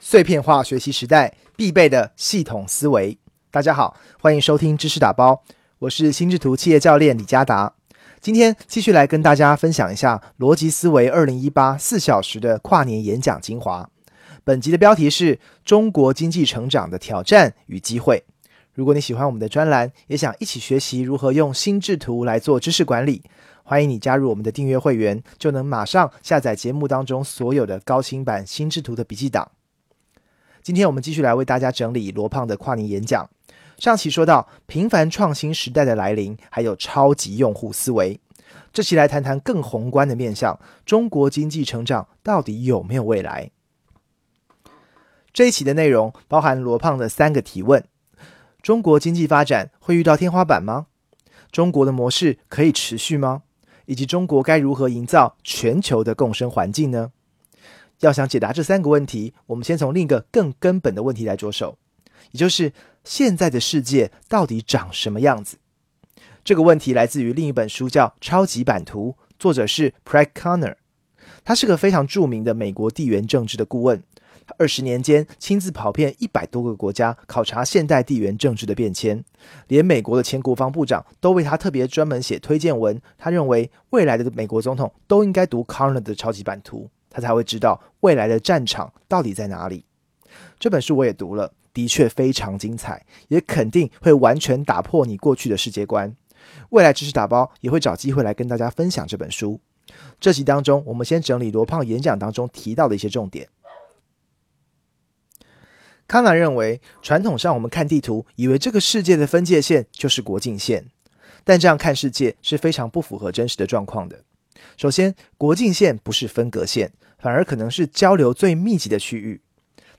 碎片化学习时代必备的系统思维。大家好，欢迎收听知识打包，我是心智图企业教练李佳达。今天继续来跟大家分享一下逻辑思维二零一八四小时的跨年演讲精华。本集的标题是中国经济成长的挑战与机会。如果你喜欢我们的专栏，也想一起学习如何用心智图来做知识管理，欢迎你加入我们的订阅会员，就能马上下载节目当中所有的高清版心智图的笔记档。今天我们继续来为大家整理罗胖的跨年演讲。上期说到频繁创新时代的来临，还有超级用户思维。这期来谈谈更宏观的面向：中国经济成长到底有没有未来？这一期的内容包含罗胖的三个提问：中国经济发展会遇到天花板吗？中国的模式可以持续吗？以及中国该如何营造全球的共生环境呢？要想解答这三个问题，我们先从另一个更根本的问题来着手，也就是现在的世界到底长什么样子？这个问题来自于另一本书，叫《超级版图》，作者是 Pratt Connor，他是个非常著名的美国地缘政治的顾问。他二十年间亲自跑遍一百多个国家，考察现代地缘政治的变迁，连美国的前国防部长都为他特别专门写推荐文。他认为未来的美国总统都应该读 Connor 的《超级版图》。他才会知道未来的战场到底在哪里。这本书我也读了，的确非常精彩，也肯定会完全打破你过去的世界观。未来知识打包也会找机会来跟大家分享这本书。这集当中，我们先整理罗胖演讲当中提到的一些重点。康纳认为，传统上我们看地图，以为这个世界的分界线就是国境线，但这样看世界是非常不符合真实的状况的。首先，国境线不是分隔线，反而可能是交流最密集的区域。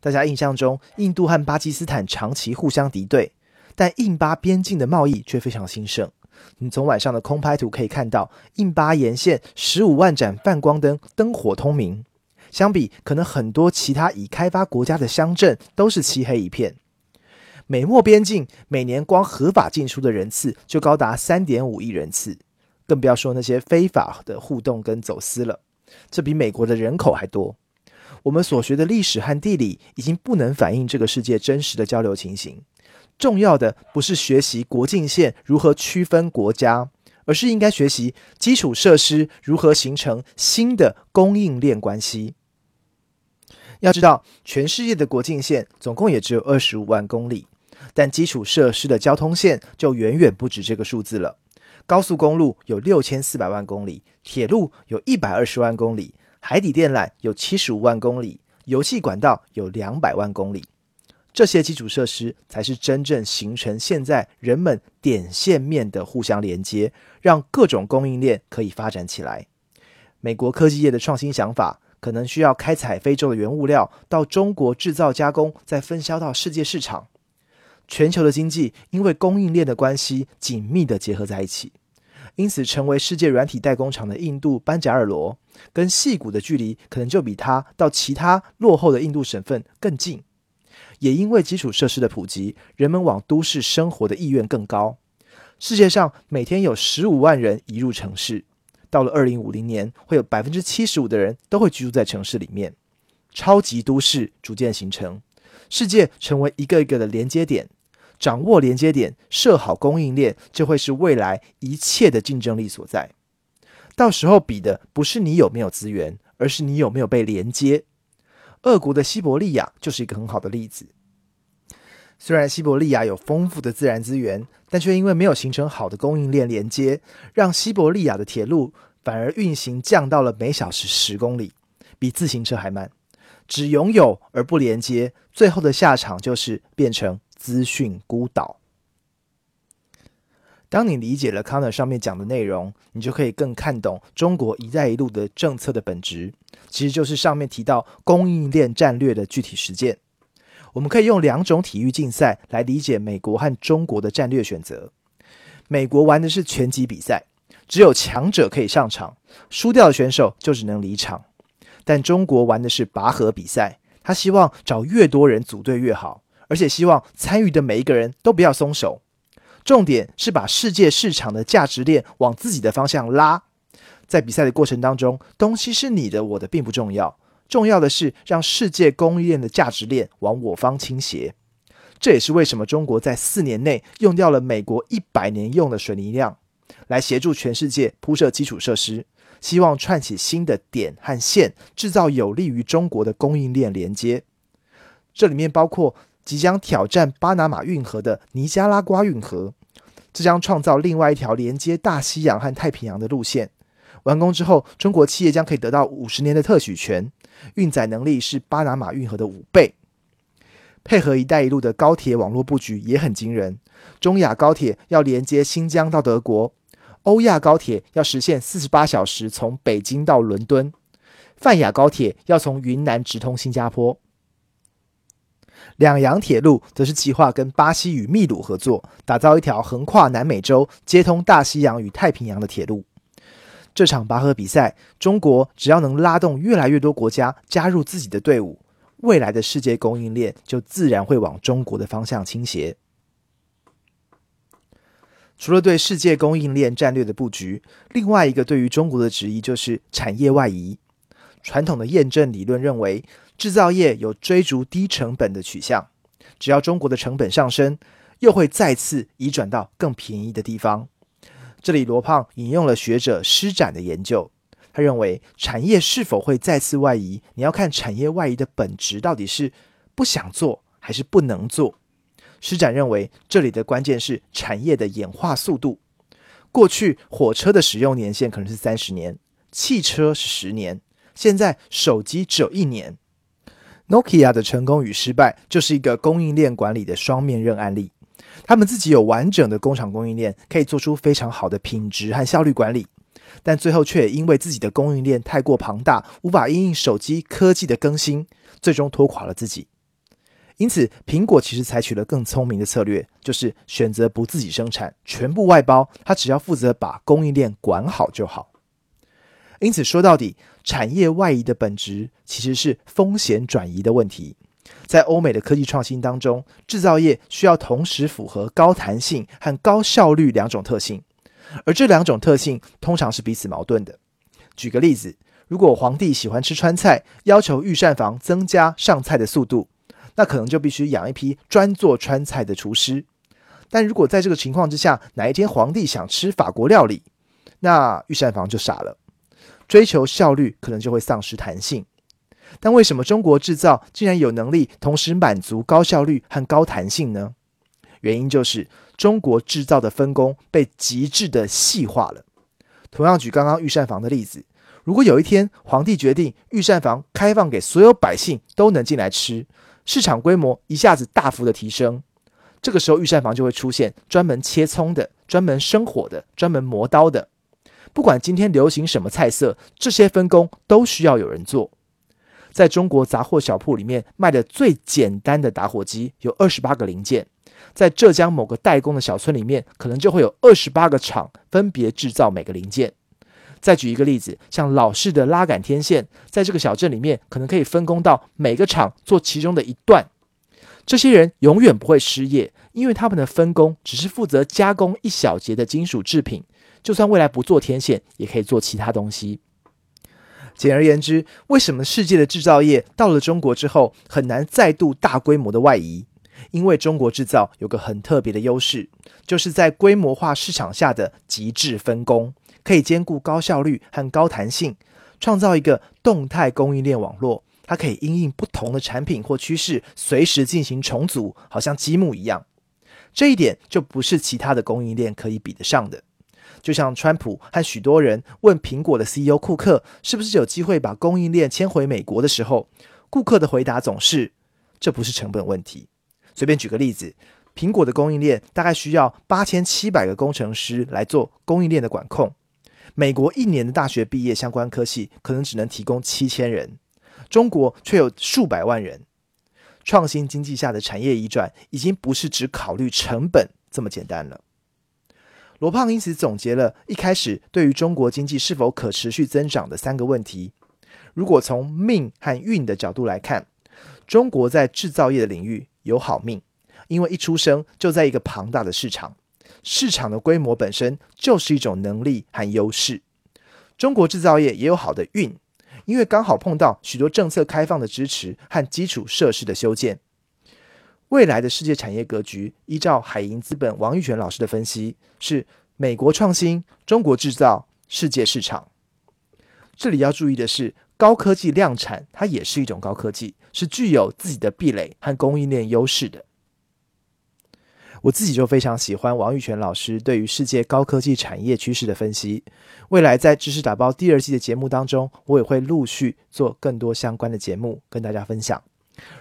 大家印象中，印度和巴基斯坦长期互相敌对，但印巴边境的贸易却非常兴盛。你从晚上的空拍图可以看到，印巴沿线十五万盏泛光灯，灯火通明。相比，可能很多其他已开发国家的乡镇都是漆黑一片。美墨边境每年光合法进出的人次就高达三点五亿人次。更不要说那些非法的互动跟走私了，这比美国的人口还多。我们所学的历史和地理已经不能反映这个世界真实的交流情形。重要的不是学习国境线如何区分国家，而是应该学习基础设施如何形成新的供应链关系。要知道，全世界的国境线总共也只有二十五万公里，但基础设施的交通线就远远不止这个数字了。高速公路有六千四百万公里，铁路有一百二十万公里，海底电缆有七十五万公里，油气管道有两百万公里。这些基础设施才是真正形成现在人们点线面的互相连接，让各种供应链可以发展起来。美国科技业的创新想法，可能需要开采非洲的原物料，到中国制造加工，再分销到世界市场。全球的经济因为供应链的关系紧密的结合在一起，因此成为世界软体代工厂的印度班加尔罗，跟细谷的距离可能就比它到其他落后的印度省份更近。也因为基础设施的普及，人们往都市生活的意愿更高。世界上每天有十五万人移入城市，到了二零五零年，会有百分之七十五的人都会居住在城市里面。超级都市逐渐形成，世界成为一个一个的连接点。掌握连接点，设好供应链，就会是未来一切的竞争力所在。到时候比的不是你有没有资源，而是你有没有被连接。俄国的西伯利亚就是一个很好的例子。虽然西伯利亚有丰富的自然资源，但却因为没有形成好的供应链连接，让西伯利亚的铁路反而运行降到了每小时十公里，比自行车还慢。只拥有而不连接，最后的下场就是变成。资讯孤岛。当你理解了康纳上面讲的内容，你就可以更看懂中国“一带一路”的政策的本质，其实就是上面提到供应链战略的具体实践。我们可以用两种体育竞赛来理解美国和中国的战略选择。美国玩的是拳击比赛，只有强者可以上场，输掉的选手就只能离场。但中国玩的是拔河比赛，他希望找越多人组队越好。而且希望参与的每一个人都不要松手，重点是把世界市场的价值链往自己的方向拉。在比赛的过程当中，东西是你的、我的并不重要，重要的是让世界供应链的价值链往我方倾斜。这也是为什么中国在四年内用掉了美国一百年用的水泥量，来协助全世界铺设基础设施，希望串起新的点和线，制造有利于中国的供应链连接。这里面包括即将挑战巴拿马运河的尼加拉瓜运河，这将创造另外一条连接大西洋和太平洋的路线。完工之后，中国企业将可以得到五十年的特许权，运载能力是巴拿马运河的五倍。配合“一带一路”的高铁网络布局也很惊人。中亚高铁要连接新疆到德国，欧亚高铁要实现四十八小时从北京到伦敦，泛亚高铁要从云南直通新加坡。两洋铁路则是计划跟巴西与秘鲁合作，打造一条横跨南美洲、接通大西洋与太平洋的铁路。这场拔河比赛，中国只要能拉动越来越多国家加入自己的队伍。未来的世界供应链就自然会往中国的方向倾斜。除了对世界供应链战略的布局，另外一个对于中国的质疑就是产业外移。传统的验证理论认为，制造业有追逐低成本的取向，只要中国的成本上升，又会再次移转到更便宜的地方。这里罗胖引用了学者施展的研究。他认为，产业是否会再次外移，你要看产业外移的本质到底是不想做还是不能做。施展认为，这里的关键是产业的演化速度。过去火车的使用年限可能是三十年，汽车是十年，现在手机只有一年。Nokia 的成功与失败就是一个供应链管理的双面刃案例。他们自己有完整的工厂供应链，可以做出非常好的品质和效率管理。但最后却因为自己的供应链太过庞大，无法应应手机科技的更新，最终拖垮了自己。因此，苹果其实采取了更聪明的策略，就是选择不自己生产，全部外包，它只要负责把供应链管好就好。因此，说到底，产业外移的本质其实是风险转移的问题。在欧美的科技创新当中，制造业需要同时符合高弹性和高效率两种特性。而这两种特性通常是彼此矛盾的。举个例子，如果皇帝喜欢吃川菜，要求御膳房增加上菜的速度，那可能就必须养一批专做川菜的厨师。但如果在这个情况之下，哪一天皇帝想吃法国料理，那御膳房就傻了，追求效率可能就会丧失弹性。但为什么中国制造竟然有能力同时满足高效率和高弹性呢？原因就是中国制造的分工被极致的细化了。同样举刚刚御膳房的例子，如果有一天皇帝决定御膳房开放给所有百姓都能进来吃，市场规模一下子大幅的提升，这个时候御膳房就会出现专门切葱的、专门生火的、专门磨刀的。不管今天流行什么菜色，这些分工都需要有人做。在中国杂货小铺里面卖的最简单的打火机有二十八个零件。在浙江某个代工的小村里面，可能就会有二十八个厂分别制造每个零件。再举一个例子，像老式的拉杆天线，在这个小镇里面，可能可以分工到每个厂做其中的一段。这些人永远不会失业，因为他们的分工只是负责加工一小节的金属制品。就算未来不做天线，也可以做其他东西。简而言之，为什么世界的制造业到了中国之后，很难再度大规模的外移？因为中国制造有个很特别的优势，就是在规模化市场下的极致分工，可以兼顾高效率和高弹性，创造一个动态供应链网络。它可以因应不同的产品或趋势，随时进行重组，好像积木一样。这一点就不是其他的供应链可以比得上的。就像川普和许多人问苹果的 CEO 库克，是不是有机会把供应链迁回美国的时候，库克的回答总是：这不是成本问题。随便举个例子，苹果的供应链大概需要八千七百个工程师来做供应链的管控。美国一年的大学毕业相关科系可能只能提供七千人，中国却有数百万人。创新经济下的产业移转已经不是只考虑成本这么简单了。罗胖因此总结了一开始对于中国经济是否可持续增长的三个问题。如果从命和运的角度来看，中国在制造业的领域。有好命，因为一出生就在一个庞大的市场，市场的规模本身就是一种能力和优势。中国制造业也有好的运，因为刚好碰到许多政策开放的支持和基础设施的修建。未来的世界产业格局，依照海银资本王玉泉老师的分析，是美国创新、中国制造、世界市场。这里要注意的是，高科技量产，它也是一种高科技，是具有自己的壁垒和供应链优势的。我自己就非常喜欢王玉泉老师对于世界高科技产业趋势的分析。未来在知识打包第二季的节目当中，我也会陆续做更多相关的节目跟大家分享。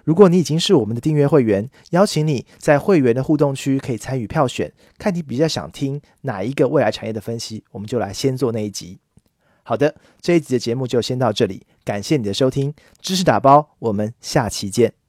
如果你已经是我们的订阅会员，邀请你在会员的互动区可以参与票选，看你比较想听哪一个未来产业的分析，我们就来先做那一集。好的，这一集的节目就先到这里，感谢你的收听，知识打包，我们下期见。